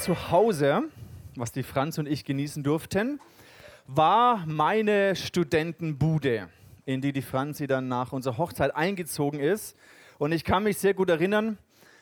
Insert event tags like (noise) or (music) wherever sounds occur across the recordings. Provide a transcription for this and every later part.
Zuhause, was die Franz und ich genießen durften, war meine Studentenbude, in die die Franzi dann nach unserer Hochzeit eingezogen ist. Und ich kann mich sehr gut erinnern,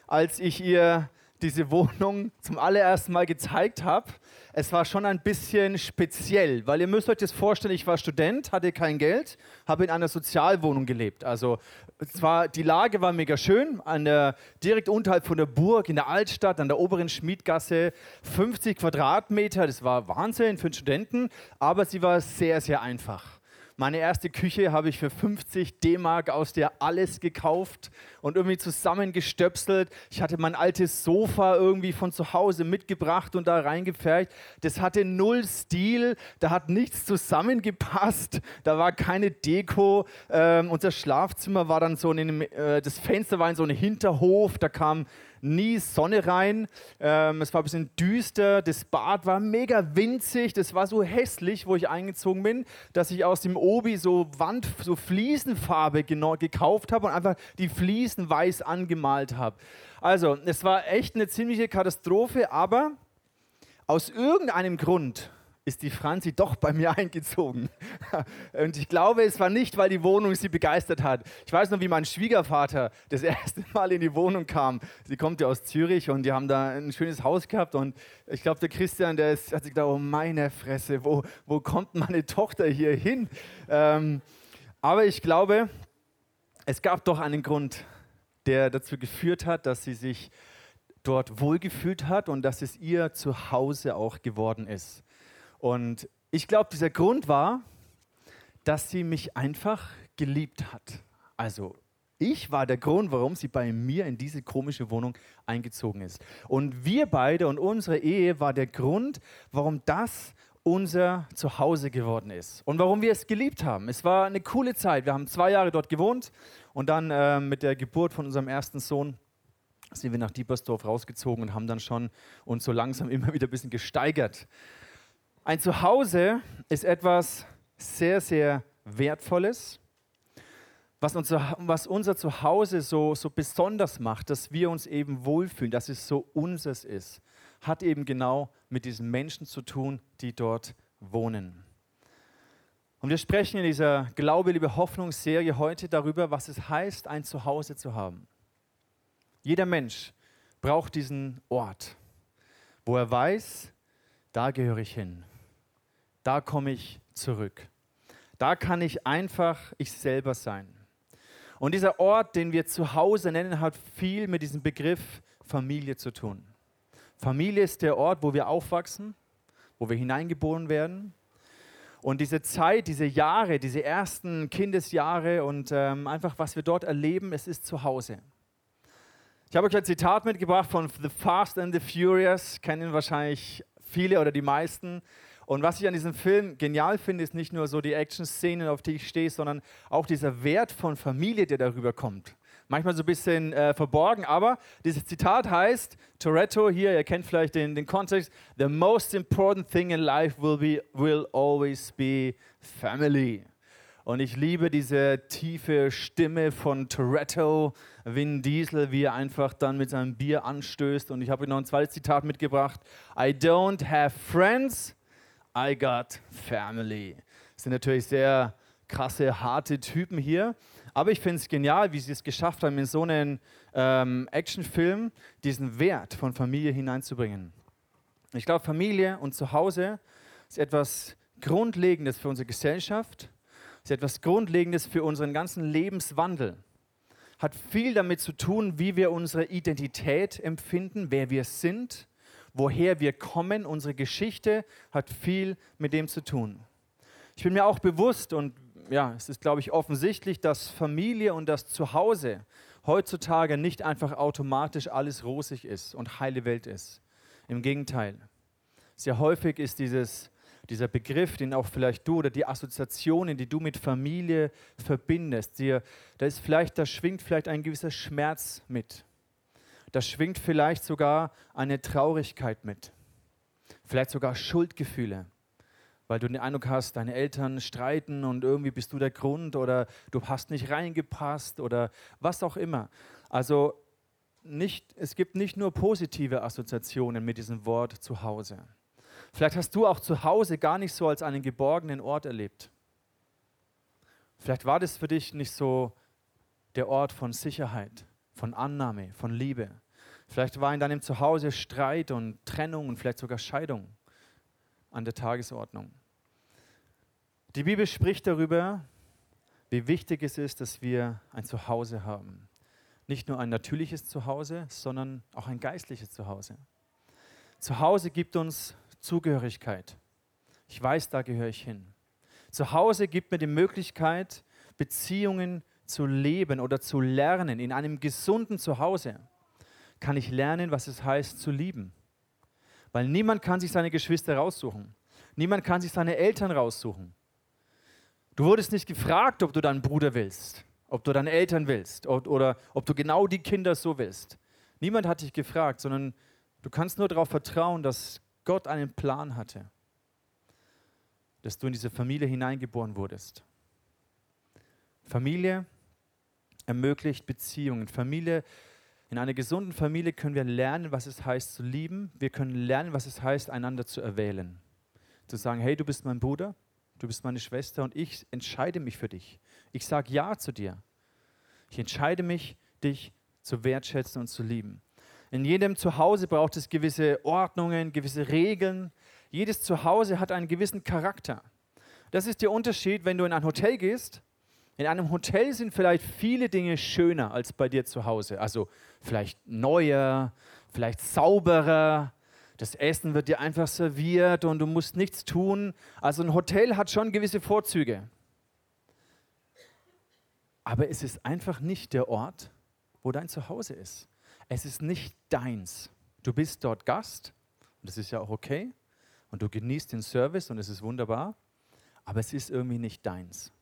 als ich ihr diese Wohnung zum allerersten Mal gezeigt habe, es war schon ein bisschen speziell, weil ihr müsst euch das vorstellen, ich war Student, hatte kein Geld, habe in einer Sozialwohnung gelebt. Also zwar die Lage war mega schön, an der, direkt unterhalb von der Burg in der Altstadt, an der oberen Schmiedgasse, 50 Quadratmeter, das war Wahnsinn für einen Studenten, aber sie war sehr, sehr einfach. Meine erste Küche habe ich für 50 D-Mark aus der alles gekauft und irgendwie zusammengestöpselt. Ich hatte mein altes Sofa irgendwie von zu Hause mitgebracht und da reingepfercht. Das hatte null Stil, da hat nichts zusammengepasst, da war keine Deko. Ähm, unser Schlafzimmer war dann so, in, äh, das Fenster war in so einem Hinterhof, da kam nie Sonne rein. Ähm, es war ein bisschen düster. Das Bad war mega winzig. Das war so hässlich, wo ich eingezogen bin, dass ich aus dem Obi so Wand, so Fliesenfarbe genau gekauft habe und einfach die Fliesen weiß angemalt habe. Also, es war echt eine ziemliche Katastrophe, aber aus irgendeinem Grund ist die Franzi doch bei mir (laughs) eingezogen. Und ich glaube, es war nicht, weil die Wohnung sie begeistert hat. Ich weiß noch, wie mein Schwiegervater das (laughs) erste Mal in die Wohnung kam. Sie kommt ja aus Zürich und die haben da ein schönes Haus gehabt. Und ich glaube, der Christian, der ist, hat sich gedacht, oh meine Fresse, wo, wo kommt meine Tochter hier hin? Ähm, aber ich glaube, es gab doch einen Grund, der dazu geführt hat, dass sie sich dort wohlgefühlt hat und dass es ihr Zuhause auch geworden ist. Und ich glaube, dieser Grund war, dass sie mich einfach geliebt hat. Also ich war der Grund, warum sie bei mir in diese komische Wohnung eingezogen ist. Und wir beide und unsere Ehe war der Grund, warum das unser Zuhause geworden ist und warum wir es geliebt haben. Es war eine coole Zeit. Wir haben zwei Jahre dort gewohnt und dann äh, mit der Geburt von unserem ersten Sohn sind wir nach Diepersdorf rausgezogen und haben dann schon uns so langsam (laughs) immer wieder ein bisschen gesteigert. Ein Zuhause ist etwas sehr, sehr Wertvolles, was unser, was unser Zuhause so, so besonders macht, dass wir uns eben wohlfühlen, dass es so unseres ist, hat eben genau mit diesen Menschen zu tun, die dort wohnen. Und wir sprechen in dieser Glaube, liebe Hoffnungsserie heute darüber, was es heißt, ein Zuhause zu haben. Jeder Mensch braucht diesen Ort, wo er weiß, da gehöre ich hin da komme ich zurück. Da kann ich einfach ich selber sein. Und dieser Ort, den wir zu Hause nennen, hat viel mit diesem Begriff Familie zu tun. Familie ist der Ort, wo wir aufwachsen, wo wir hineingeboren werden. Und diese Zeit, diese Jahre, diese ersten Kindesjahre und ähm, einfach, was wir dort erleben, es ist zu Hause. Ich habe euch ein Zitat mitgebracht von The Fast and the Furious, kennen wahrscheinlich viele oder die meisten. Und was ich an diesem Film genial finde, ist nicht nur so die Action-Szenen, auf die ich stehe, sondern auch dieser Wert von Familie, der darüber kommt. Manchmal so ein bisschen äh, verborgen, aber dieses Zitat heißt, Toretto hier, ihr kennt vielleicht den, den Kontext, the most important thing in life will, be, will always be family. Und ich liebe diese tiefe Stimme von Toretto, Vin Diesel, wie er einfach dann mit seinem Bier anstößt. Und ich habe noch ein zweites Zitat mitgebracht. I don't have friends, I got family. Das sind natürlich sehr krasse, harte Typen hier. Aber ich finde es genial, wie sie es geschafft haben, in so einen ähm, Actionfilm diesen Wert von Familie hineinzubringen. Ich glaube, Familie und Zuhause ist etwas Grundlegendes für unsere Gesellschaft, ist etwas Grundlegendes für unseren ganzen Lebenswandel. Hat viel damit zu tun, wie wir unsere Identität empfinden, wer wir sind woher wir kommen, unsere Geschichte hat viel mit dem zu tun. Ich bin mir auch bewusst und ja, es ist, glaube ich, offensichtlich, dass Familie und das Zuhause heutzutage nicht einfach automatisch alles rosig ist und heile Welt ist. Im Gegenteil. Sehr häufig ist dieses, dieser Begriff, den auch vielleicht du oder die Assoziationen, die du mit Familie verbindest, dir, da ist vielleicht, da schwingt vielleicht ein gewisser Schmerz mit. Da schwingt vielleicht sogar eine Traurigkeit mit. Vielleicht sogar Schuldgefühle, weil du den Eindruck hast, deine Eltern streiten und irgendwie bist du der Grund oder du hast nicht reingepasst oder was auch immer. Also nicht, es gibt nicht nur positive Assoziationen mit diesem Wort zu Hause. Vielleicht hast du auch zu Hause gar nicht so als einen geborgenen Ort erlebt. Vielleicht war das für dich nicht so der Ort von Sicherheit, von Annahme, von Liebe. Vielleicht war in deinem Zuhause Streit und Trennung und vielleicht sogar Scheidung an der Tagesordnung. Die Bibel spricht darüber, wie wichtig es ist, dass wir ein Zuhause haben. Nicht nur ein natürliches Zuhause, sondern auch ein geistliches Zuhause. Zuhause gibt uns Zugehörigkeit. Ich weiß, da gehöre ich hin. Zuhause gibt mir die Möglichkeit, Beziehungen zu leben oder zu lernen. In einem gesunden Zuhause kann ich lernen, was es heißt zu lieben. Weil niemand kann sich seine Geschwister raussuchen. Niemand kann sich seine Eltern raussuchen. Du wurdest nicht gefragt, ob du deinen Bruder willst, ob du deine Eltern willst oder ob du genau die Kinder so willst. Niemand hat dich gefragt, sondern du kannst nur darauf vertrauen, dass Gott einen Plan hatte, dass du in diese Familie hineingeboren wurdest. Familie ermöglicht Beziehungen. Familie, in einer gesunden Familie können wir lernen, was es heißt zu lieben. Wir können lernen, was es heißt, einander zu erwählen. Zu sagen, hey, du bist mein Bruder, du bist meine Schwester und ich entscheide mich für dich. Ich sage Ja zu dir. Ich entscheide mich, dich zu wertschätzen und zu lieben. In jedem Zuhause braucht es gewisse Ordnungen, gewisse Regeln. Jedes Zuhause hat einen gewissen Charakter. Das ist der Unterschied, wenn du in ein Hotel gehst. In einem Hotel sind vielleicht viele Dinge schöner als bei dir zu Hause. Also vielleicht neuer, vielleicht sauberer, das Essen wird dir einfach serviert und du musst nichts tun. Also ein Hotel hat schon gewisse Vorzüge. Aber es ist einfach nicht der Ort, wo dein Zuhause ist. Es ist nicht deins. Du bist dort Gast und das ist ja auch okay. Und du genießt den Service und es ist wunderbar. Aber es ist irgendwie nicht deins.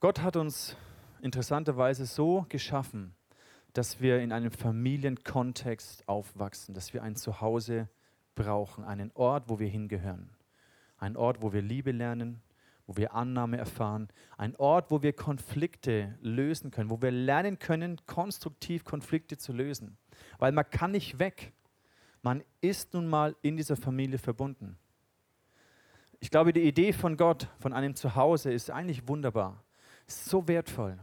Gott hat uns interessanterweise so geschaffen, dass wir in einem Familienkontext aufwachsen, dass wir ein Zuhause brauchen, einen Ort, wo wir hingehören. Ein Ort, wo wir Liebe lernen, wo wir Annahme erfahren. Ein Ort, wo wir Konflikte lösen können, wo wir lernen können, konstruktiv Konflikte zu lösen. Weil man kann nicht weg. Man ist nun mal in dieser Familie verbunden. Ich glaube, die Idee von Gott, von einem Zuhause, ist eigentlich wunderbar. So wertvoll.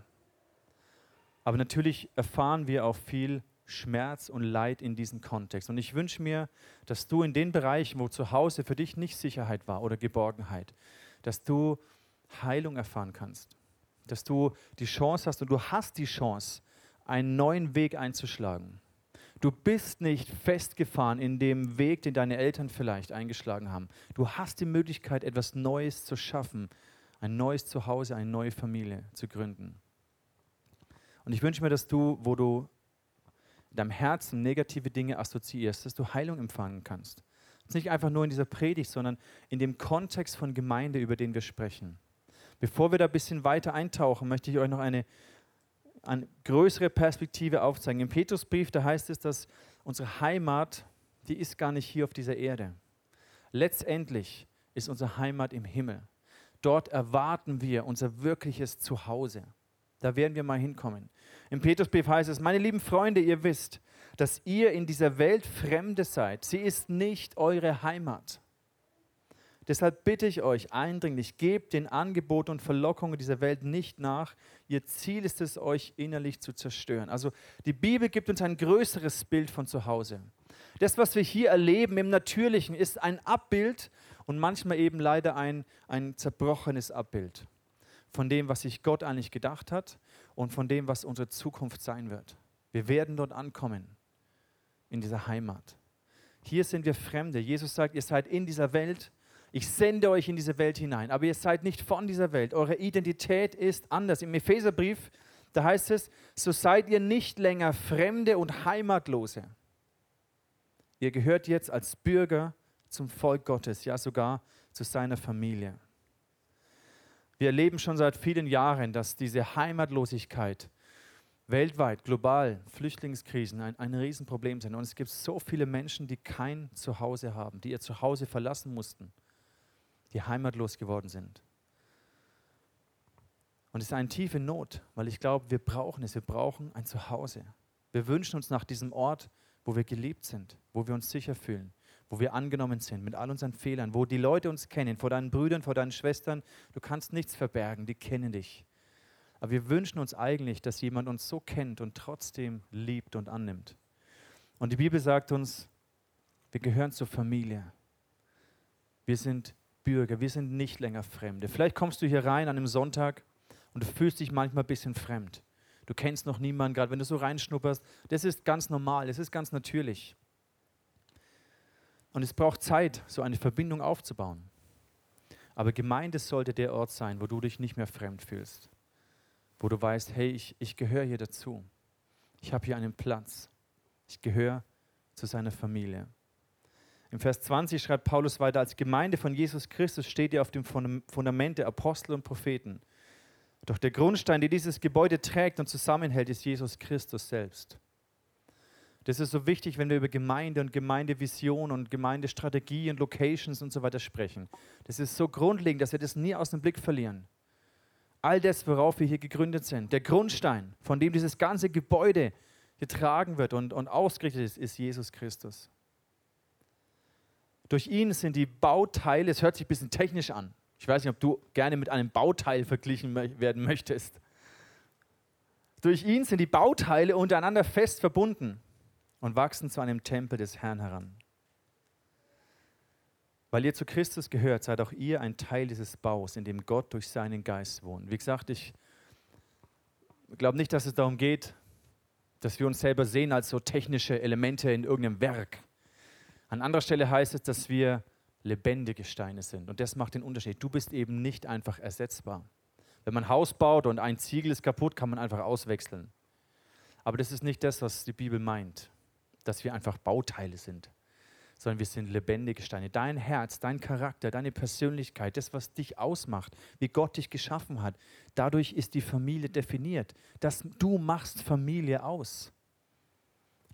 Aber natürlich erfahren wir auch viel Schmerz und Leid in diesem Kontext. Und ich wünsche mir, dass du in den Bereichen, wo zu Hause für dich nicht Sicherheit war oder Geborgenheit, dass du Heilung erfahren kannst. Dass du die Chance hast und du hast die Chance, einen neuen Weg einzuschlagen. Du bist nicht festgefahren in dem Weg, den deine Eltern vielleicht eingeschlagen haben. Du hast die Möglichkeit, etwas Neues zu schaffen, ein neues Zuhause, eine neue Familie zu gründen. Und ich wünsche mir, dass du, wo du in deinem Herzen negative Dinge assoziierst, dass du Heilung empfangen kannst. Nicht einfach nur in dieser Predigt, sondern in dem Kontext von Gemeinde, über den wir sprechen. Bevor wir da ein bisschen weiter eintauchen, möchte ich euch noch eine, eine größere Perspektive aufzeigen. Im Petrusbrief, da heißt es, dass unsere Heimat, die ist gar nicht hier auf dieser Erde. Letztendlich ist unsere Heimat im Himmel. Dort erwarten wir unser wirkliches Zuhause. Da werden wir mal hinkommen. Im Petrusbrief heißt es, meine lieben Freunde, ihr wisst, dass ihr in dieser Welt Fremde seid. Sie ist nicht eure Heimat. Deshalb bitte ich euch eindringlich, gebt den Angeboten und Verlockungen dieser Welt nicht nach. Ihr Ziel ist es, euch innerlich zu zerstören. Also die Bibel gibt uns ein größeres Bild von zu Hause. Das, was wir hier erleben im Natürlichen, ist ein Abbild und manchmal eben leider ein, ein zerbrochenes Abbild von dem, was sich Gott eigentlich gedacht hat und von dem, was unsere Zukunft sein wird. Wir werden dort ankommen, in dieser Heimat. Hier sind wir Fremde. Jesus sagt, ihr seid in dieser Welt. Ich sende euch in diese Welt hinein, aber ihr seid nicht von dieser Welt. Eure Identität ist anders. Im Epheserbrief, da heißt es, so seid ihr nicht länger Fremde und Heimatlose. Ihr gehört jetzt als Bürger zum Volk Gottes, ja sogar zu seiner Familie. Wir erleben schon seit vielen Jahren, dass diese Heimatlosigkeit weltweit, global, Flüchtlingskrisen ein, ein Riesenproblem sind. Und es gibt so viele Menschen, die kein Zuhause haben, die ihr Zuhause verlassen mussten, die heimatlos geworden sind. Und es ist eine tiefe Not, weil ich glaube, wir brauchen es. Wir brauchen ein Zuhause. Wir wünschen uns nach diesem Ort, wo wir geliebt sind, wo wir uns sicher fühlen, wo wir angenommen sind mit all unseren Fehlern, wo die Leute uns kennen, vor deinen Brüdern, vor deinen Schwestern. Du kannst nichts verbergen, die kennen dich. Aber wir wünschen uns eigentlich, dass jemand uns so kennt und trotzdem liebt und annimmt. Und die Bibel sagt uns, wir gehören zur Familie. Wir sind Bürger, wir sind nicht länger Fremde. Vielleicht kommst du hier rein an einem Sonntag und du fühlst dich manchmal ein bisschen fremd. Du kennst noch niemanden, gerade wenn du so reinschnupperst. Das ist ganz normal, das ist ganz natürlich. Und es braucht Zeit, so eine Verbindung aufzubauen. Aber Gemeinde sollte der Ort sein, wo du dich nicht mehr fremd fühlst. Wo du weißt, hey, ich, ich gehöre hier dazu. Ich habe hier einen Platz. Ich gehöre zu seiner Familie. Im Vers 20 schreibt Paulus weiter, als Gemeinde von Jesus Christus steht ihr auf dem Fundament der Apostel und Propheten. Doch der Grundstein, der dieses Gebäude trägt und zusammenhält, ist Jesus Christus selbst. Das ist so wichtig, wenn wir über Gemeinde und Gemeindevision und Gemeindestrategie und Locations und so weiter sprechen. Das ist so grundlegend, dass wir das nie aus dem Blick verlieren. All das, worauf wir hier gegründet sind, der Grundstein, von dem dieses ganze Gebäude getragen wird und, und ausgerichtet ist, ist Jesus Christus. Durch ihn sind die Bauteile, es hört sich ein bisschen technisch an. Ich weiß nicht, ob du gerne mit einem Bauteil verglichen werden möchtest. Durch ihn sind die Bauteile untereinander fest verbunden und wachsen zu einem Tempel des Herrn heran. Weil ihr zu Christus gehört, seid auch ihr ein Teil dieses Baus, in dem Gott durch seinen Geist wohnt. Wie gesagt, ich glaube nicht, dass es darum geht, dass wir uns selber sehen als so technische Elemente in irgendeinem Werk. An anderer Stelle heißt es, dass wir lebendige Steine sind. Und das macht den Unterschied. Du bist eben nicht einfach ersetzbar. Wenn man ein Haus baut und ein Ziegel ist kaputt, kann man einfach auswechseln. Aber das ist nicht das, was die Bibel meint, dass wir einfach Bauteile sind, sondern wir sind lebendige Steine. Dein Herz, dein Charakter, deine Persönlichkeit, das, was dich ausmacht, wie Gott dich geschaffen hat, dadurch ist die Familie definiert. Das, du machst Familie aus.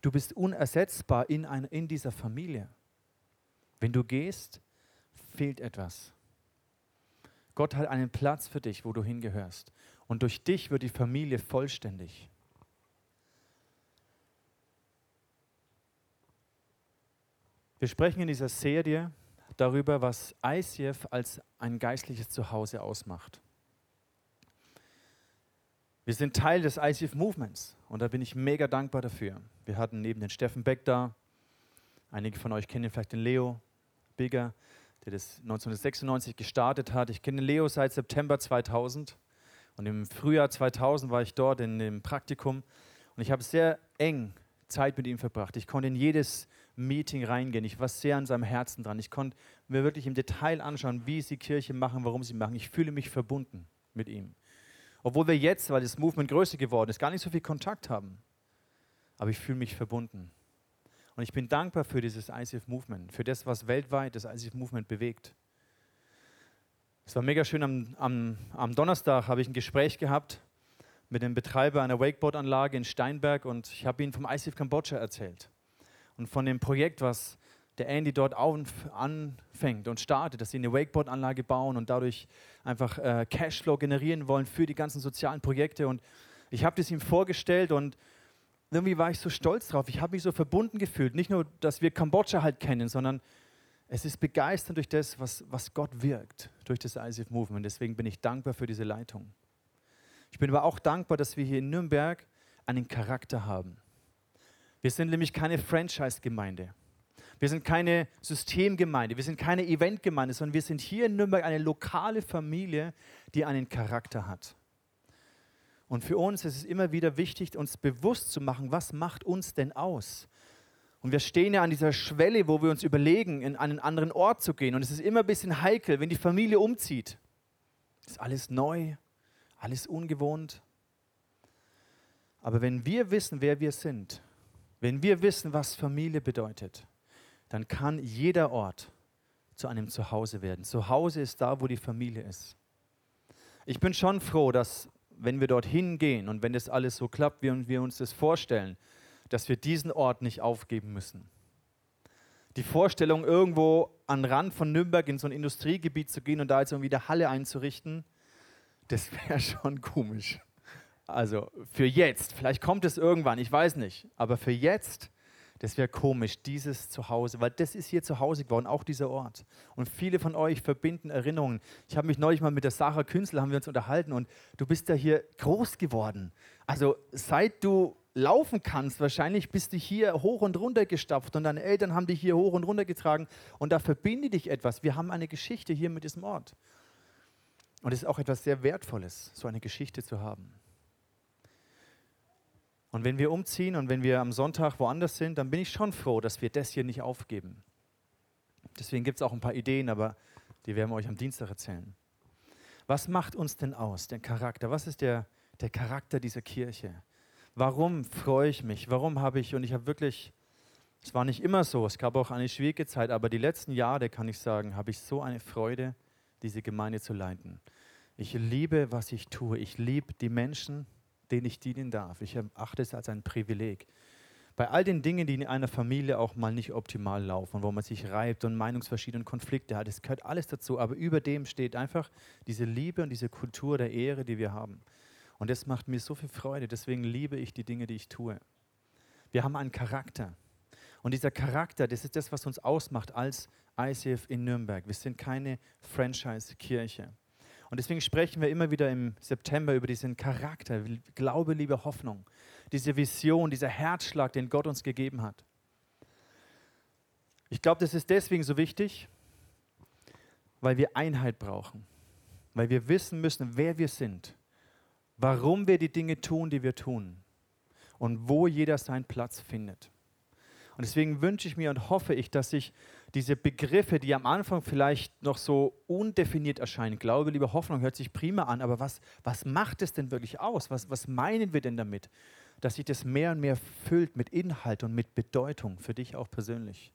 Du bist unersetzbar in, ein, in dieser Familie. Wenn du gehst, fehlt etwas. Gott hat einen Platz für dich, wo du hingehörst. Und durch dich wird die Familie vollständig. Wir sprechen in dieser Serie darüber, was ICF als ein geistliches Zuhause ausmacht. Wir sind Teil des ICF Movements und da bin ich mega dankbar dafür. Wir hatten neben den Steffen Beck da, einige von euch kennen vielleicht den Leo, Bigger, der das 1996 gestartet hat. Ich kenne Leo seit September 2000 und im Frühjahr 2000 war ich dort in dem Praktikum und ich habe sehr eng Zeit mit ihm verbracht. Ich konnte in jedes Meeting reingehen. Ich war sehr an seinem Herzen dran. Ich konnte mir wirklich im Detail anschauen, wie sie Kirche machen, warum sie machen. Ich fühle mich verbunden mit ihm. Obwohl wir jetzt, weil das Movement größer geworden ist, gar nicht so viel Kontakt haben. Aber ich fühle mich verbunden. Und ich bin dankbar für dieses ICF Movement, für das, was weltweit das ICF Movement bewegt. Es war mega schön, am, am, am Donnerstag habe ich ein Gespräch gehabt mit dem Betreiber einer Wakeboard-Anlage in Steinberg und ich habe ihm vom ICF Kambodscha erzählt und von dem Projekt, was der Andy dort anfängt und startet, dass sie eine Wakeboard-Anlage bauen und dadurch einfach äh, Cashflow generieren wollen für die ganzen sozialen Projekte. Und ich habe das ihm vorgestellt und irgendwie war ich so stolz drauf. Ich habe mich so verbunden gefühlt. Nicht nur, dass wir Kambodscha halt kennen, sondern es ist begeisternd durch das, was, was Gott wirkt, durch das ICF Movement. Deswegen bin ich dankbar für diese Leitung. Ich bin aber auch dankbar, dass wir hier in Nürnberg einen Charakter haben. Wir sind nämlich keine Franchise-Gemeinde. Wir sind keine Systemgemeinde, wir sind keine Eventgemeinde, sondern wir sind hier in Nürnberg eine lokale Familie, die einen Charakter hat. Und für uns ist es immer wieder wichtig, uns bewusst zu machen, was macht uns denn aus? Und wir stehen ja an dieser Schwelle, wo wir uns überlegen, in einen anderen Ort zu gehen. Und es ist immer ein bisschen heikel, wenn die Familie umzieht. Ist alles neu, alles ungewohnt. Aber wenn wir wissen, wer wir sind, wenn wir wissen, was Familie bedeutet, dann kann jeder Ort zu einem Zuhause werden. Zuhause ist da, wo die Familie ist. Ich bin schon froh, dass wenn wir dorthin gehen und wenn das alles so klappt, wie wir uns das vorstellen, dass wir diesen Ort nicht aufgeben müssen. Die Vorstellung, irgendwo an Rand von Nürnberg in so ein Industriegebiet zu gehen und da jetzt irgendwie eine Halle einzurichten, das (laughs) wäre schon komisch. Also für jetzt, vielleicht kommt es irgendwann, ich weiß nicht, aber für jetzt, das wäre komisch, dieses Zuhause, weil das ist hier zu Hause geworden, auch dieser Ort. Und viele von euch verbinden Erinnerungen. Ich habe mich neulich mal mit der Sarah Künstler, haben wir uns unterhalten und du bist ja hier groß geworden. Also seit du laufen kannst, wahrscheinlich bist du hier hoch und runter gestapft und deine Eltern haben dich hier hoch und runter getragen und da verbindet dich etwas. Wir haben eine Geschichte hier mit diesem Ort. Und es ist auch etwas sehr Wertvolles, so eine Geschichte zu haben. Und wenn wir umziehen und wenn wir am Sonntag woanders sind, dann bin ich schon froh, dass wir das hier nicht aufgeben. Deswegen gibt es auch ein paar Ideen, aber die werden wir euch am Dienstag erzählen. Was macht uns denn aus, der Charakter? Was ist der, der Charakter dieser Kirche? Warum freue ich mich? Warum habe ich, und ich habe wirklich, es war nicht immer so, es gab auch eine schwierige Zeit, aber die letzten Jahre, kann ich sagen, habe ich so eine Freude, diese Gemeinde zu leiten. Ich liebe, was ich tue. Ich liebe die Menschen, denen ich dienen darf. Ich erachte es als ein Privileg. Bei all den Dingen, die in einer Familie auch mal nicht optimal laufen, wo man sich reibt und Meinungsverschiedene Konflikte hat, das gehört alles dazu. Aber über dem steht einfach diese Liebe und diese Kultur der Ehre, die wir haben. Und das macht mir so viel Freude. Deswegen liebe ich die Dinge, die ich tue. Wir haben einen Charakter. Und dieser Charakter, das ist das, was uns ausmacht als ICF in Nürnberg. Wir sind keine Franchise-Kirche. Und deswegen sprechen wir immer wieder im September über diesen Charakter, Glaube, Liebe, Hoffnung, diese Vision, dieser Herzschlag, den Gott uns gegeben hat. Ich glaube, das ist deswegen so wichtig, weil wir Einheit brauchen, weil wir wissen müssen, wer wir sind, warum wir die Dinge tun, die wir tun und wo jeder seinen Platz findet. Und deswegen wünsche ich mir und hoffe ich, dass sich diese Begriffe, die am Anfang vielleicht noch so undefiniert erscheinen, Glaube, Liebe, Hoffnung, hört sich prima an, aber was, was macht es denn wirklich aus? Was, was meinen wir denn damit? Dass sich das mehr und mehr füllt mit Inhalt und mit Bedeutung für dich auch persönlich.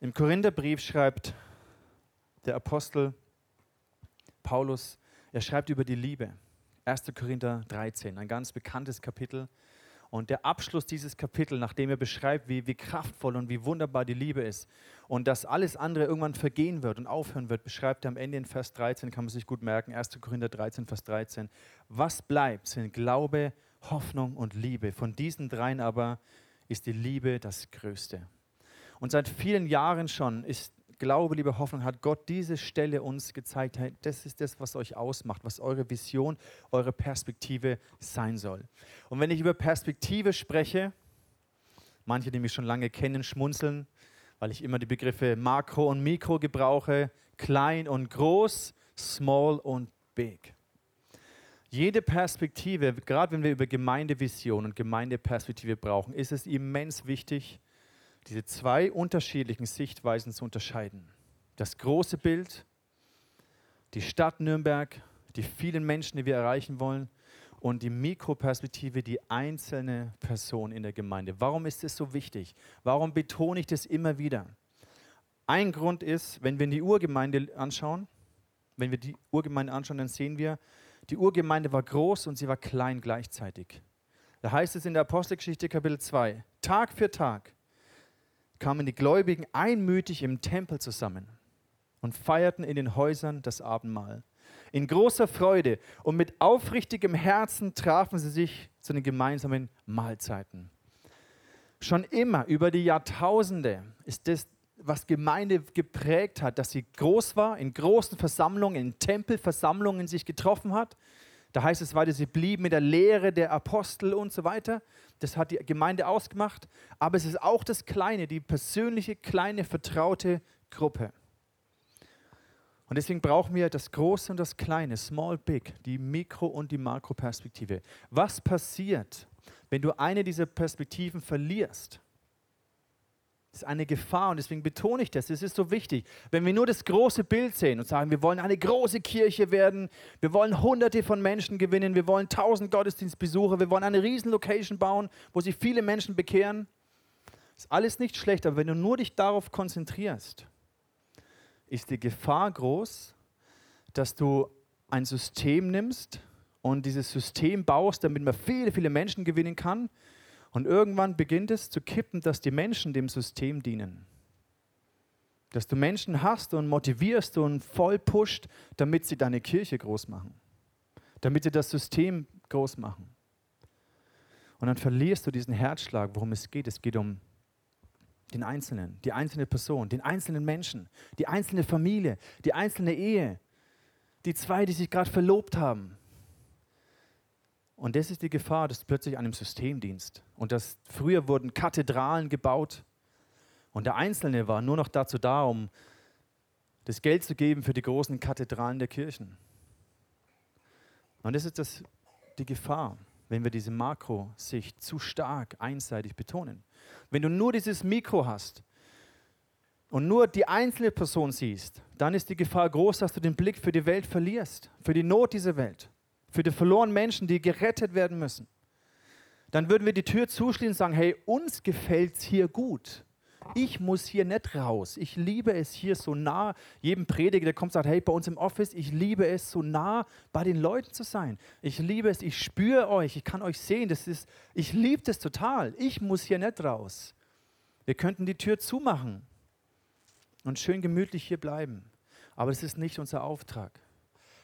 Im Korintherbrief schreibt der Apostel Paulus, er schreibt über die Liebe. 1. Korinther 13, ein ganz bekanntes Kapitel. Und der Abschluss dieses Kapitels, nachdem er beschreibt, wie, wie kraftvoll und wie wunderbar die Liebe ist und dass alles andere irgendwann vergehen wird und aufhören wird, beschreibt er am Ende in Vers 13, kann man sich gut merken, 1. Korinther 13, Vers 13. Was bleibt, sind Glaube, Hoffnung und Liebe. Von diesen dreien aber ist die Liebe das Größte. Und seit vielen Jahren schon ist Glaube, liebe Hoffnung, hat Gott diese Stelle uns gezeigt. Hey, das ist das, was euch ausmacht, was eure Vision, eure Perspektive sein soll. Und wenn ich über Perspektive spreche, manche, die mich schon lange kennen, schmunzeln, weil ich immer die Begriffe Makro und Mikro gebrauche, klein und groß, small und big. Jede Perspektive, gerade wenn wir über Gemeindevision und Gemeindeperspektive brauchen, ist es immens wichtig, diese zwei unterschiedlichen Sichtweisen zu unterscheiden. Das große Bild, die Stadt Nürnberg, die vielen Menschen, die wir erreichen wollen und die Mikroperspektive, die einzelne Person in der Gemeinde. Warum ist das so wichtig? Warum betone ich das immer wieder? Ein Grund ist, wenn wir in die Urgemeinde anschauen, wenn wir die Urgemeinde anschauen, dann sehen wir, die Urgemeinde war groß und sie war klein gleichzeitig. Da heißt es in der Apostelgeschichte Kapitel 2, Tag für Tag kamen die Gläubigen einmütig im Tempel zusammen und feierten in den Häusern das Abendmahl. In großer Freude und mit aufrichtigem Herzen trafen sie sich zu den gemeinsamen Mahlzeiten. Schon immer über die Jahrtausende ist das, was Gemeinde geprägt hat, dass sie groß war, in großen Versammlungen, in Tempelversammlungen sich getroffen hat. Da heißt es weiter, sie blieben mit der Lehre der Apostel und so weiter. Das hat die Gemeinde ausgemacht. Aber es ist auch das Kleine, die persönliche, kleine, vertraute Gruppe. Und deswegen brauchen wir das Große und das Kleine, Small, Big, die Mikro- und die Makroperspektive. Was passiert, wenn du eine dieser Perspektiven verlierst? Ist eine Gefahr und deswegen betone ich das. Es ist so wichtig. Wenn wir nur das große Bild sehen und sagen, wir wollen eine große Kirche werden, wir wollen hunderte von Menschen gewinnen, wir wollen tausend Gottesdienstbesucher, wir wollen eine riesen Location bauen, wo sich viele Menschen bekehren, ist alles nicht schlecht, aber wenn du nur dich darauf konzentrierst, ist die Gefahr groß, dass du ein System nimmst und dieses System baust, damit man viele, viele Menschen gewinnen kann und irgendwann beginnt es zu kippen, dass die Menschen dem System dienen. Dass du Menschen hast und motivierst und voll pusht, damit sie deine Kirche groß machen. Damit sie das System groß machen. Und dann verlierst du diesen Herzschlag, worum es geht. Es geht um den Einzelnen, die einzelne Person, den einzelnen Menschen, die einzelne Familie, die einzelne Ehe, die zwei, die sich gerade verlobt haben. Und das ist die Gefahr, dass plötzlich einem System dienst. Und dass früher wurden Kathedralen gebaut und der Einzelne war nur noch dazu da, um das Geld zu geben für die großen Kathedralen der Kirchen. Und das ist das, die Gefahr, wenn wir diese Makrosicht zu stark einseitig betonen. Wenn du nur dieses Mikro hast und nur die einzelne Person siehst, dann ist die Gefahr groß, dass du den Blick für die Welt verlierst, für die Not dieser Welt für die verlorenen Menschen, die gerettet werden müssen, dann würden wir die Tür zuschließen und sagen, hey, uns gefällt es hier gut. Ich muss hier nicht raus. Ich liebe es hier so nah. Jedem Prediger, der kommt, sagt, hey, bei uns im Office, ich liebe es so nah bei den Leuten zu sein. Ich liebe es, ich spüre euch, ich kann euch sehen. Das ist, ich liebe das total. Ich muss hier nicht raus. Wir könnten die Tür zumachen und schön gemütlich hier bleiben. Aber das ist nicht unser Auftrag.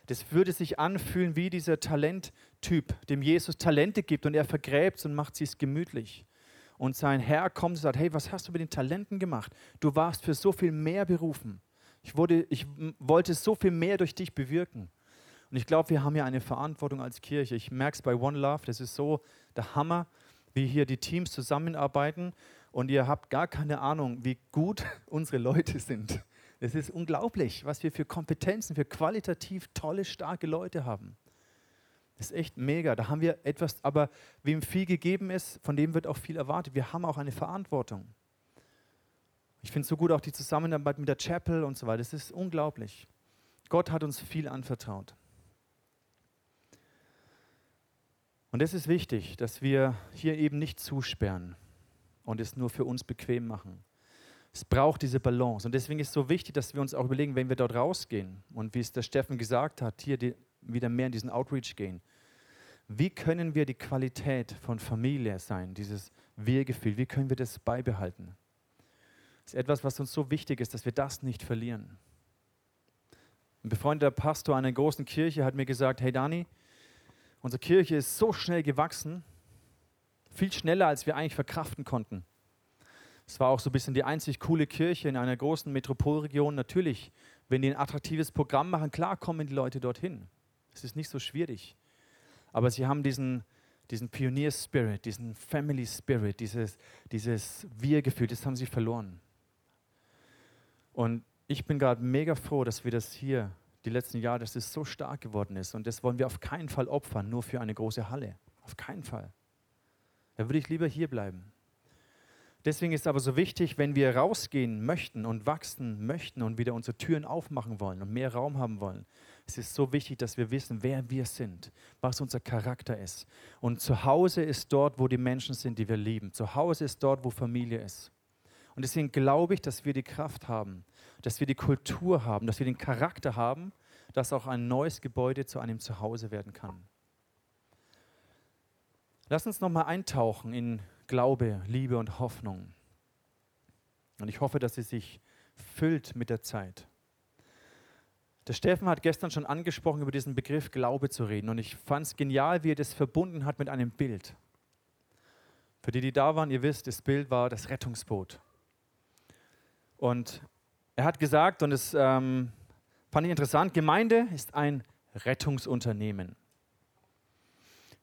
Das würde sich anfühlen wie dieser Talenttyp, dem Jesus Talente gibt und er vergräbt und macht sie es gemütlich. Und sein Herr kommt und sagt, hey, was hast du mit den Talenten gemacht? Du warst für so viel mehr berufen. Ich, wurde, ich wollte so viel mehr durch dich bewirken. Und ich glaube, wir haben ja eine Verantwortung als Kirche. Ich merke es bei One Love, das ist so der Hammer, wie hier die Teams zusammenarbeiten. Und ihr habt gar keine Ahnung, wie gut (laughs) unsere Leute sind. Es ist unglaublich, was wir für Kompetenzen, für qualitativ tolle, starke Leute haben. Das ist echt mega. Da haben wir etwas, aber wem viel gegeben ist, von dem wird auch viel erwartet. Wir haben auch eine Verantwortung. Ich finde so gut auch die Zusammenarbeit mit der Chapel und so weiter. Das ist unglaublich. Gott hat uns viel anvertraut. Und es ist wichtig, dass wir hier eben nicht zusperren und es nur für uns bequem machen. Es braucht diese Balance. Und deswegen ist es so wichtig, dass wir uns auch überlegen, wenn wir dort rausgehen und wie es der Steffen gesagt hat, hier die, wieder mehr in diesen Outreach gehen. Wie können wir die Qualität von Familie sein, dieses Wir-Gefühl, wie können wir das beibehalten? Das ist etwas, was uns so wichtig ist, dass wir das nicht verlieren. Ein befreundeter Pastor einer großen Kirche hat mir gesagt, hey Dani, unsere Kirche ist so schnell gewachsen, viel schneller, als wir eigentlich verkraften konnten. Es war auch so ein bisschen die einzig coole Kirche in einer großen Metropolregion. Natürlich, wenn die ein attraktives Programm machen, klar kommen die Leute dorthin. Es ist nicht so schwierig. Aber sie haben diesen, diesen Pionier-Spirit, diesen Family-Spirit, dieses, dieses Wir-Gefühl, das haben sie verloren. Und ich bin gerade mega froh, dass wir das hier die letzten Jahre, dass es so stark geworden ist. Und das wollen wir auf keinen Fall opfern, nur für eine große Halle. Auf keinen Fall. Da würde ich lieber hier bleiben. Deswegen ist es aber so wichtig, wenn wir rausgehen möchten und wachsen möchten und wieder unsere Türen aufmachen wollen und mehr Raum haben wollen. Es ist so wichtig, dass wir wissen, wer wir sind, was unser Charakter ist. Und zu Hause ist dort, wo die Menschen sind, die wir lieben. Zu Hause ist dort, wo Familie ist. Und deswegen glaube ich, dass wir die Kraft haben, dass wir die Kultur haben, dass wir den Charakter haben, dass auch ein neues Gebäude zu einem Zuhause werden kann. Lass uns nochmal eintauchen in Glaube, Liebe und Hoffnung. Und ich hoffe, dass sie sich füllt mit der Zeit. Der Steffen hat gestern schon angesprochen, über diesen Begriff Glaube zu reden. Und ich fand es genial, wie er das verbunden hat mit einem Bild. Für die, die da waren, ihr wisst, das Bild war das Rettungsboot. Und er hat gesagt, und das ähm, fand ich interessant, Gemeinde ist ein Rettungsunternehmen.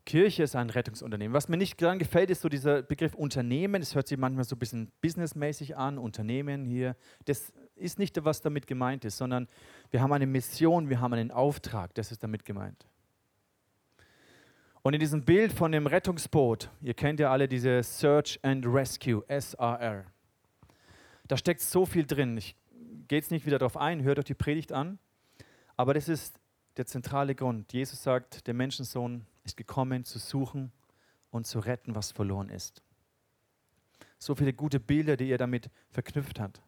Kirche ist ein Rettungsunternehmen. Was mir nicht daran gefällt, ist so dieser Begriff Unternehmen. Es hört sich manchmal so ein bisschen businessmäßig an, Unternehmen hier. Das ist nicht, was damit gemeint ist, sondern wir haben eine Mission, wir haben einen Auftrag, das ist damit gemeint. Und in diesem Bild von dem Rettungsboot, ihr kennt ja alle diese Search and Rescue, SAR, da steckt so viel drin. Ich gehe jetzt nicht wieder darauf ein, hört euch die Predigt an, aber das ist der zentrale Grund. Jesus sagt, der Menschensohn ist gekommen, zu suchen und zu retten, was verloren ist. So viele gute Bilder, die er damit verknüpft hat.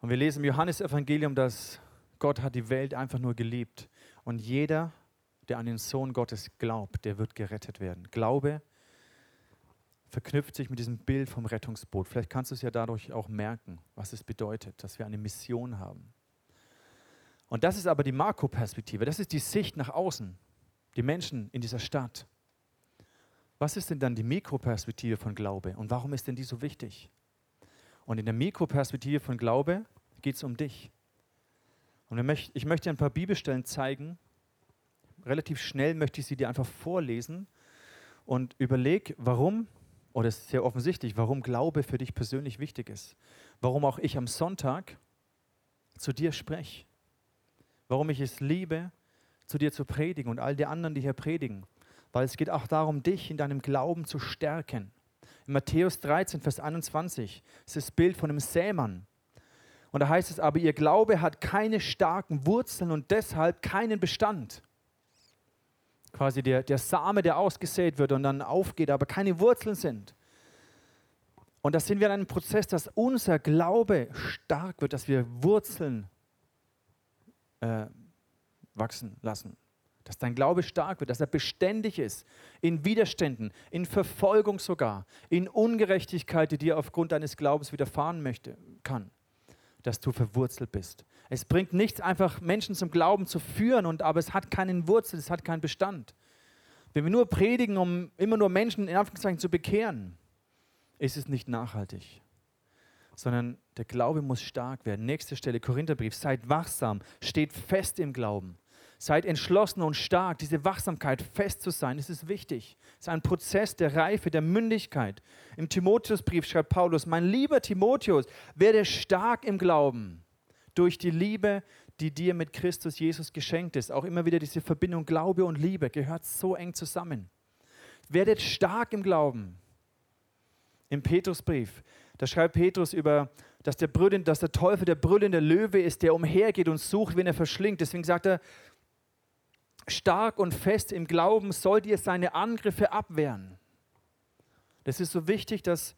Und wir lesen im Johannesevangelium, dass Gott hat die Welt einfach nur geliebt. Und jeder, der an den Sohn Gottes glaubt, der wird gerettet werden. Glaube verknüpft sich mit diesem Bild vom Rettungsboot. Vielleicht kannst du es ja dadurch auch merken, was es bedeutet, dass wir eine Mission haben. Und das ist aber die Makroperspektive, das ist die Sicht nach außen, die Menschen in dieser Stadt. Was ist denn dann die Mikroperspektive von Glaube und warum ist denn die so wichtig? Und in der Mikroperspektive von Glaube geht es um dich. Und ich möchte dir ein paar Bibelstellen zeigen. Relativ schnell möchte ich sie dir einfach vorlesen und überleg, warum, oder es ist sehr offensichtlich, warum Glaube für dich persönlich wichtig ist. Warum auch ich am Sonntag zu dir spreche. Warum ich es liebe, zu dir zu predigen und all die anderen, die hier predigen. Weil es geht auch darum, dich in deinem Glauben zu stärken. In Matthäus 13, Vers 21 ist das Bild von einem Sämann. Und da heißt es aber, ihr Glaube hat keine starken Wurzeln und deshalb keinen Bestand. Quasi der, der Same, der ausgesät wird und dann aufgeht, aber keine Wurzeln sind. Und da sind wir in einem Prozess, dass unser Glaube stark wird, dass wir Wurzeln äh, wachsen lassen. Dass dein Glaube stark wird, dass er beständig ist in Widerständen, in Verfolgung sogar, in Ungerechtigkeit, die dir aufgrund deines Glaubens widerfahren möchte, kann dass du verwurzelt bist. Es bringt nichts, einfach Menschen zum Glauben zu führen, und, aber es hat keinen Wurzel, es hat keinen Bestand. Wenn wir nur predigen, um immer nur Menschen in Anführungszeichen zu bekehren, ist es nicht nachhaltig. Sondern der Glaube muss stark werden. Nächste Stelle, Korintherbrief, seid wachsam, steht fest im Glauben. Seid entschlossen und stark. Diese Wachsamkeit, fest zu sein, das ist wichtig. Es ist ein Prozess der Reife, der Mündigkeit. Im Timotheusbrief schreibt Paulus: Mein lieber Timotheus, werde stark im Glauben durch die Liebe, die dir mit Christus Jesus geschenkt ist. Auch immer wieder diese Verbindung Glaube und Liebe gehört so eng zusammen. Werdet stark im Glauben. Im Petrusbrief, da schreibt Petrus über, dass der, Brüllen, dass der Teufel der brüllende Löwe ist, der umhergeht und sucht, wen er verschlingt. Deswegen sagt er, stark und fest im Glauben sollt ihr seine Angriffe abwehren. Das ist so wichtig, dass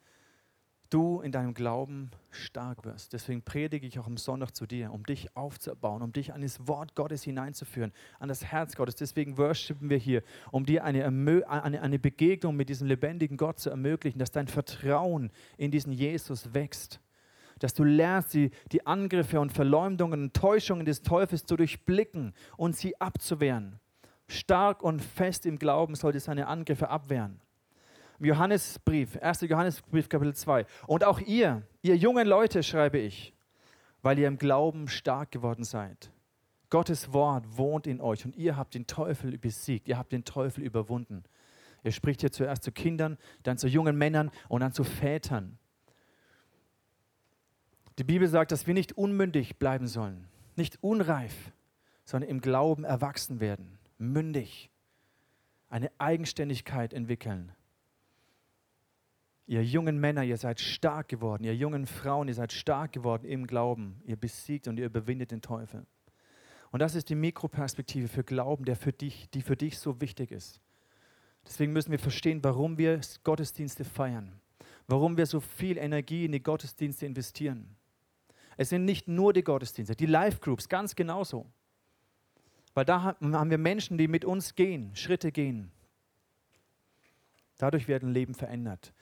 du in deinem Glauben stark wirst. Deswegen predige ich auch am Sonntag zu dir, um dich aufzubauen, um dich an das Wort Gottes hineinzuführen, an das Herz Gottes. Deswegen worshipen wir hier, um dir eine, eine, eine Begegnung mit diesem lebendigen Gott zu ermöglichen, dass dein Vertrauen in diesen Jesus wächst. Dass du lernst, die, die Angriffe und Verleumdungen und Täuschungen des Teufels zu durchblicken und sie abzuwehren stark und fest im Glauben sollte seine Angriffe abwehren. Johannesbrief, 1. Johannesbrief, Kapitel 2. Und auch ihr, ihr jungen Leute, schreibe ich, weil ihr im Glauben stark geworden seid. Gottes Wort wohnt in euch und ihr habt den Teufel besiegt, ihr habt den Teufel überwunden. Er spricht hier zuerst zu Kindern, dann zu jungen Männern und dann zu Vätern. Die Bibel sagt, dass wir nicht unmündig bleiben sollen, nicht unreif, sondern im Glauben erwachsen werden mündig, eine Eigenständigkeit entwickeln. Ihr jungen Männer, ihr seid stark geworden. Ihr jungen Frauen, ihr seid stark geworden im Glauben. Ihr besiegt und ihr überwindet den Teufel. Und das ist die Mikroperspektive für Glauben, der für dich, die für dich so wichtig ist. Deswegen müssen wir verstehen, warum wir Gottesdienste feiern, warum wir so viel Energie in die Gottesdienste investieren. Es sind nicht nur die Gottesdienste, die Live-Groups ganz genauso. Weil da haben wir Menschen, die mit uns gehen, Schritte gehen. Dadurch werden Leben verändert.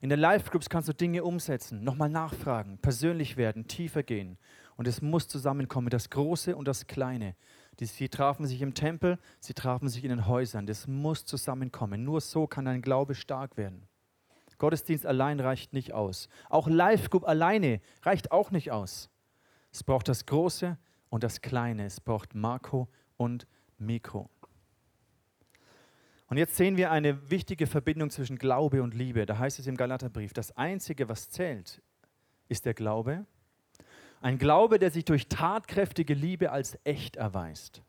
In den Live-Groups kannst du Dinge umsetzen, nochmal nachfragen, persönlich werden, tiefer gehen. Und es muss zusammenkommen, das Große und das Kleine. Sie trafen sich im Tempel, sie trafen sich in den Häusern. Das muss zusammenkommen. Nur so kann dein Glaube stark werden. Gottesdienst allein reicht nicht aus. Auch Live-Group alleine reicht auch nicht aus. Es braucht das Große und das Kleine. Es braucht Marco und Mikro. Und jetzt sehen wir eine wichtige Verbindung zwischen Glaube und Liebe. Da heißt es im Galaterbrief, das Einzige, was zählt, ist der Glaube. Ein Glaube, der sich durch tatkräftige Liebe als echt erweist.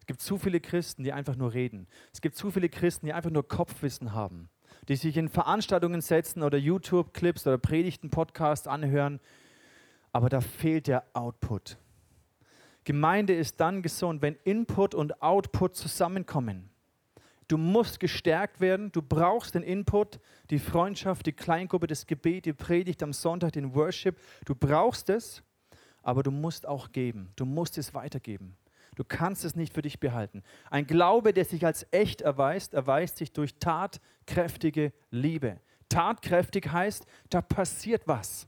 Es gibt zu viele Christen, die einfach nur reden. Es gibt zu viele Christen, die einfach nur Kopfwissen haben, die sich in Veranstaltungen setzen oder YouTube-Clips oder Predigten, Podcasts anhören, aber da fehlt der Output. Gemeinde ist dann gesund, wenn Input und Output zusammenkommen. Du musst gestärkt werden, du brauchst den Input, die Freundschaft, die Kleingruppe, das Gebet, die Predigt am Sonntag, den Worship. Du brauchst es, aber du musst auch geben. Du musst es weitergeben. Du kannst es nicht für dich behalten. Ein Glaube, der sich als echt erweist, erweist sich durch tatkräftige Liebe. Tatkräftig heißt, da passiert was.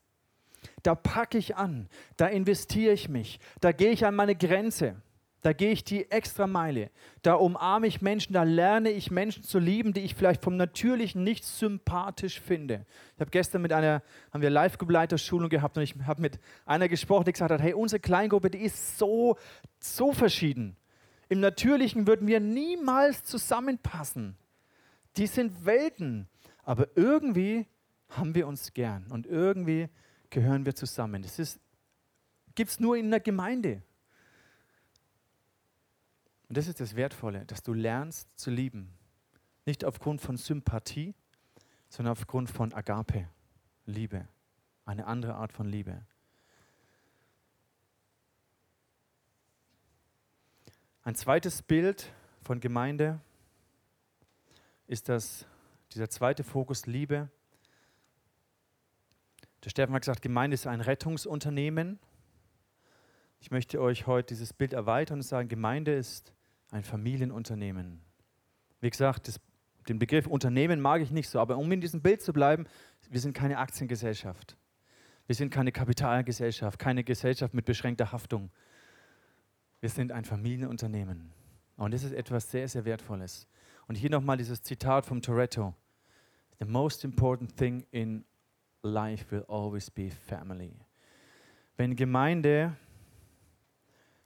Da packe ich an, da investiere ich mich, da gehe ich an meine Grenze. Da gehe ich die extra Meile. Da umarme ich Menschen, da lerne ich Menschen zu lieben, die ich vielleicht vom Natürlichen nicht sympathisch finde. Ich habe gestern mit einer, haben wir Live-Begleiterschulung gehabt und ich habe mit einer gesprochen, die gesagt hat, hey, unsere Kleingruppe, die ist so, so verschieden. Im Natürlichen würden wir niemals zusammenpassen. Die sind Welten. Aber irgendwie haben wir uns gern und irgendwie gehören wir zusammen. Das gibt es nur in der Gemeinde. Und das ist das Wertvolle, dass du lernst zu lieben. Nicht aufgrund von Sympathie, sondern aufgrund von Agape, Liebe. Eine andere Art von Liebe. Ein zweites Bild von Gemeinde ist das, dieser zweite Fokus Liebe. Der Stefan hat gesagt, Gemeinde ist ein Rettungsunternehmen. Ich möchte euch heute dieses Bild erweitern und sagen, Gemeinde ist ein Familienunternehmen. Wie gesagt, das, den Begriff Unternehmen mag ich nicht so, aber um in diesem Bild zu bleiben, wir sind keine Aktiengesellschaft. Wir sind keine Kapitalgesellschaft, keine Gesellschaft mit beschränkter Haftung. Wir sind ein Familienunternehmen. Und das ist etwas sehr, sehr Wertvolles. Und hier nochmal dieses Zitat vom Toretto. The most important thing in life will always be family. Wenn Gemeinde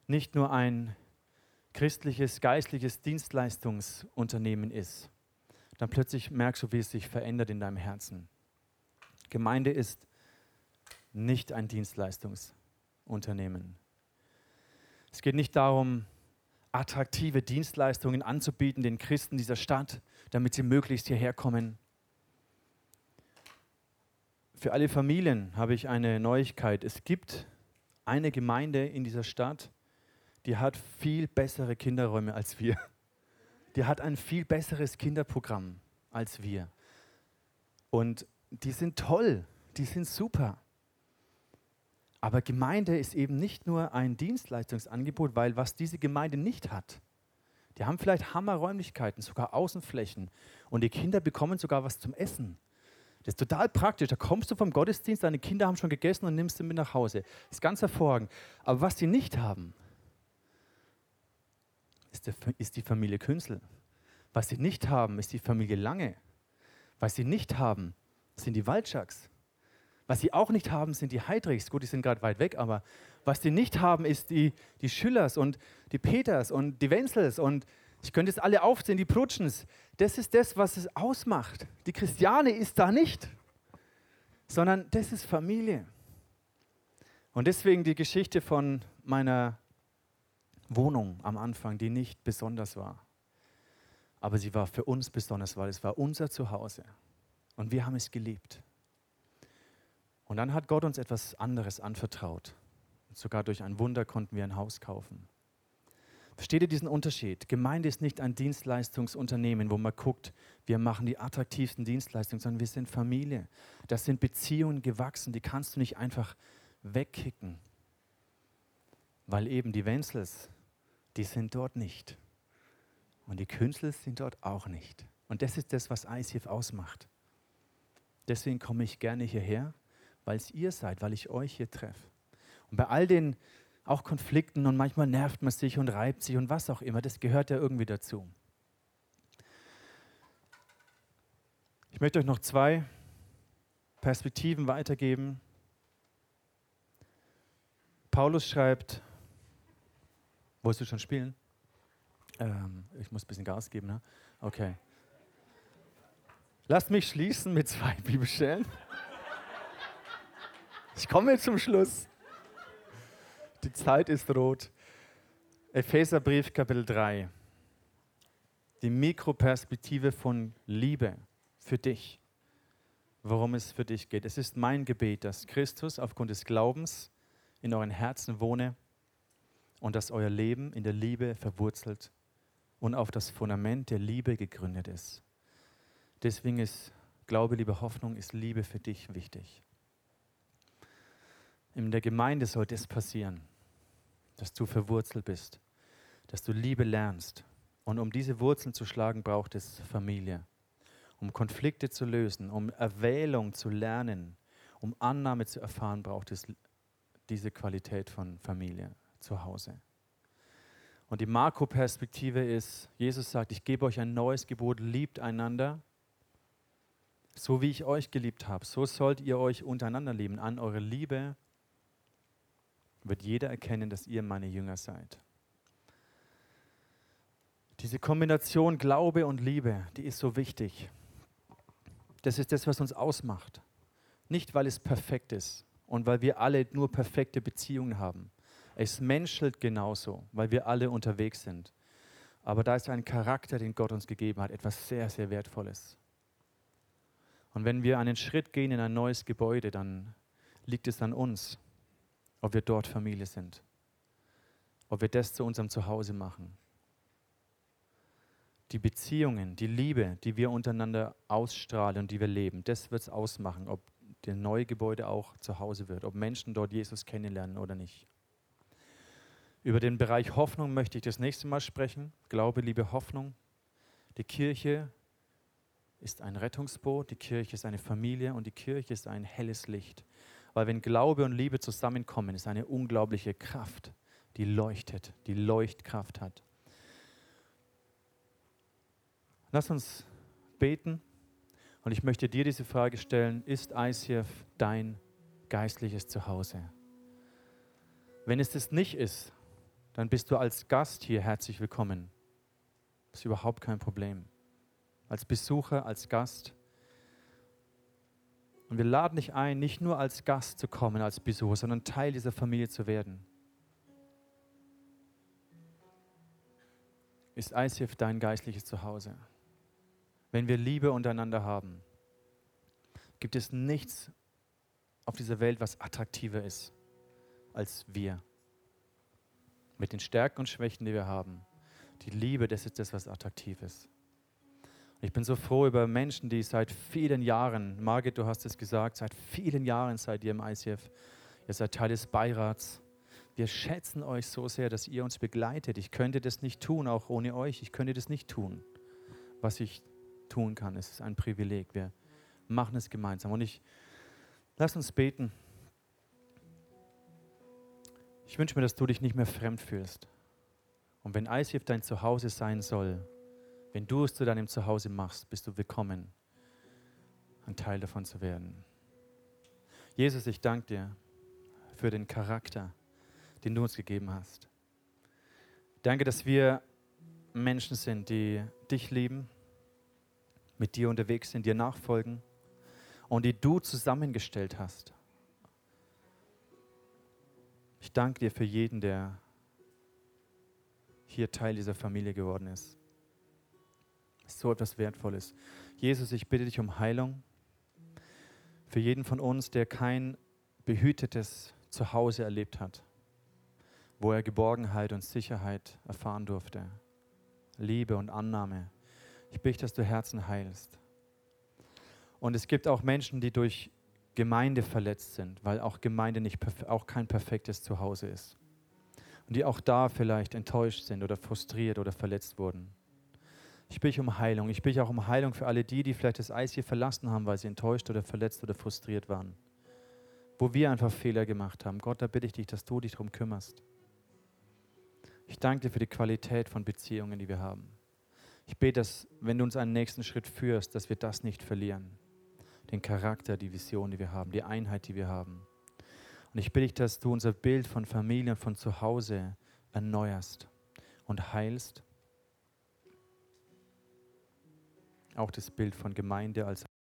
nicht nur ein christliches, geistliches Dienstleistungsunternehmen ist, dann plötzlich merkst du, wie es sich verändert in deinem Herzen. Gemeinde ist nicht ein Dienstleistungsunternehmen. Es geht nicht darum, attraktive Dienstleistungen anzubieten den Christen dieser Stadt, damit sie möglichst hierher kommen. Für alle Familien habe ich eine Neuigkeit. Es gibt eine Gemeinde in dieser Stadt, die hat viel bessere Kinderräume als wir. Die hat ein viel besseres Kinderprogramm als wir. Und die sind toll, die sind super. Aber Gemeinde ist eben nicht nur ein Dienstleistungsangebot, weil was diese Gemeinde nicht hat, die haben vielleicht Hammerräumlichkeiten, sogar Außenflächen und die Kinder bekommen sogar was zum Essen. Das ist total praktisch. Da kommst du vom Gottesdienst, deine Kinder haben schon gegessen und nimmst sie mit nach Hause. Das ist ganz hervorragend. Aber was sie nicht haben, ist, der, ist die Familie Künzel. Was sie nicht haben, ist die Familie Lange. Was sie nicht haben, sind die Waldschacks. Was sie auch nicht haben, sind die Heidrichs. Gut, die sind gerade weit weg, aber was sie nicht haben, ist die, die Schüllers und die Peters und die Wenzels und ich könnte es alle aufzählen, die Prutschens. Das ist das, was es ausmacht. Die Christiane ist da nicht, sondern das ist Familie. Und deswegen die Geschichte von meiner Wohnung am Anfang, die nicht besonders war. Aber sie war für uns besonders, weil es war unser Zuhause. Und wir haben es geliebt. Und dann hat Gott uns etwas anderes anvertraut. Und sogar durch ein Wunder konnten wir ein Haus kaufen. Versteht ihr diesen Unterschied? Gemeinde ist nicht ein Dienstleistungsunternehmen, wo man guckt, wir machen die attraktivsten Dienstleistungen, sondern wir sind Familie. Das sind Beziehungen gewachsen, die kannst du nicht einfach wegkicken. Weil eben die Wenzels, die sind dort nicht. Und die Künstler sind dort auch nicht. Und das ist das, was ICF ausmacht. Deswegen komme ich gerne hierher, weil es ihr seid, weil ich euch hier treffe. Und bei all den auch Konflikten und manchmal nervt man sich und reibt sich und was auch immer, das gehört ja irgendwie dazu. Ich möchte euch noch zwei Perspektiven weitergeben. Paulus schreibt Wolltest du schon spielen? Ähm, ich muss ein bisschen Gas geben, ne? Okay. Lasst mich schließen mit zwei (laughs) Bibelstellen. Ich komme zum Schluss. Die Zeit ist rot. Epheserbrief Kapitel 3. Die Mikroperspektive von Liebe für dich. Worum es für dich geht. Es ist mein Gebet, dass Christus aufgrund des Glaubens in euren Herzen wohne und dass euer Leben in der Liebe verwurzelt und auf das Fundament der Liebe gegründet ist. Deswegen ist Glaube, Liebe, Hoffnung, ist Liebe für dich wichtig. In der Gemeinde sollte es passieren, dass du verwurzelt bist, dass du Liebe lernst. Und um diese Wurzeln zu schlagen, braucht es Familie. Um Konflikte zu lösen, um Erwählung zu lernen, um Annahme zu erfahren, braucht es diese Qualität von Familie zu Hause. Und die Marco-Perspektive ist, Jesus sagt, ich gebe euch ein neues Gebot, liebt einander, so wie ich euch geliebt habe. So sollt ihr euch untereinander lieben. An eure Liebe wird jeder erkennen, dass ihr meine Jünger seid. Diese Kombination Glaube und Liebe, die ist so wichtig. Das ist das, was uns ausmacht. Nicht, weil es perfekt ist und weil wir alle nur perfekte Beziehungen haben. Es menschelt genauso, weil wir alle unterwegs sind. Aber da ist ein Charakter, den Gott uns gegeben hat, etwas sehr, sehr Wertvolles. Und wenn wir einen Schritt gehen in ein neues Gebäude, dann liegt es an uns, ob wir dort Familie sind, ob wir das zu unserem Zuhause machen. Die Beziehungen, die Liebe, die wir untereinander ausstrahlen und die wir leben, das wird es ausmachen, ob das neue Gebäude auch zu Hause wird, ob Menschen dort Jesus kennenlernen oder nicht. Über den Bereich Hoffnung möchte ich das nächste Mal sprechen. Glaube, Liebe, Hoffnung. Die Kirche ist ein Rettungsboot, die Kirche ist eine Familie und die Kirche ist ein helles Licht. Weil wenn Glaube und Liebe zusammenkommen, ist eine unglaubliche Kraft, die leuchtet, die Leuchtkraft hat. Lass uns beten und ich möchte dir diese Frage stellen, ist ICF dein geistliches Zuhause? Wenn es das nicht ist, dann bist du als Gast hier herzlich willkommen. Das ist überhaupt kein Problem. Als Besucher, als Gast. Und wir laden dich ein, nicht nur als Gast zu kommen, als Besucher, sondern Teil dieser Familie zu werden. Ist ICF dein geistliches Zuhause? Wenn wir Liebe untereinander haben, gibt es nichts auf dieser Welt, was attraktiver ist als wir mit den Stärken und Schwächen, die wir haben. Die Liebe, das ist das, was attraktiv ist. Ich bin so froh über Menschen, die seit vielen Jahren, Margit, du hast es gesagt, seit vielen Jahren seid ihr im ICF, ihr seid Teil des Beirats. Wir schätzen euch so sehr, dass ihr uns begleitet. Ich könnte das nicht tun, auch ohne euch. Ich könnte das nicht tun, was ich tun kann. Es ist ein Privileg. Wir machen es gemeinsam. Und ich lass uns beten. Ich wünsche mir, dass du dich nicht mehr fremd fühlst. Und wenn ICF dein Zuhause sein soll, wenn du es zu deinem Zuhause machst, bist du willkommen, ein Teil davon zu werden. Jesus, ich danke dir für den Charakter, den du uns gegeben hast. Danke, dass wir Menschen sind, die dich lieben, mit dir unterwegs sind, dir nachfolgen und die du zusammengestellt hast. Ich danke dir für jeden, der hier Teil dieser Familie geworden ist. So etwas Wertvolles. Jesus, ich bitte dich um Heilung für jeden von uns, der kein behütetes Zuhause erlebt hat, wo er Geborgenheit und Sicherheit erfahren durfte, Liebe und Annahme. Ich bitte, dass du Herzen heilst. Und es gibt auch Menschen, die durch Gemeinde verletzt sind, weil auch Gemeinde nicht auch kein perfektes Zuhause ist. Und die auch da vielleicht enttäuscht sind oder frustriert oder verletzt wurden. Ich bitte um Heilung. Ich bitte auch um Heilung für alle die, die vielleicht das Eis hier verlassen haben, weil sie enttäuscht oder verletzt oder frustriert waren. Wo wir einfach Fehler gemacht haben. Gott, da bitte ich dich, dass du dich darum kümmerst. Ich danke dir für die Qualität von Beziehungen, die wir haben. Ich bete, dass, wenn du uns einen nächsten Schritt führst, dass wir das nicht verlieren den Charakter, die Vision, die wir haben, die Einheit, die wir haben. Und ich bitte dich, dass du unser Bild von Familie und von Zuhause erneuerst und heilst. Auch das Bild von Gemeinde als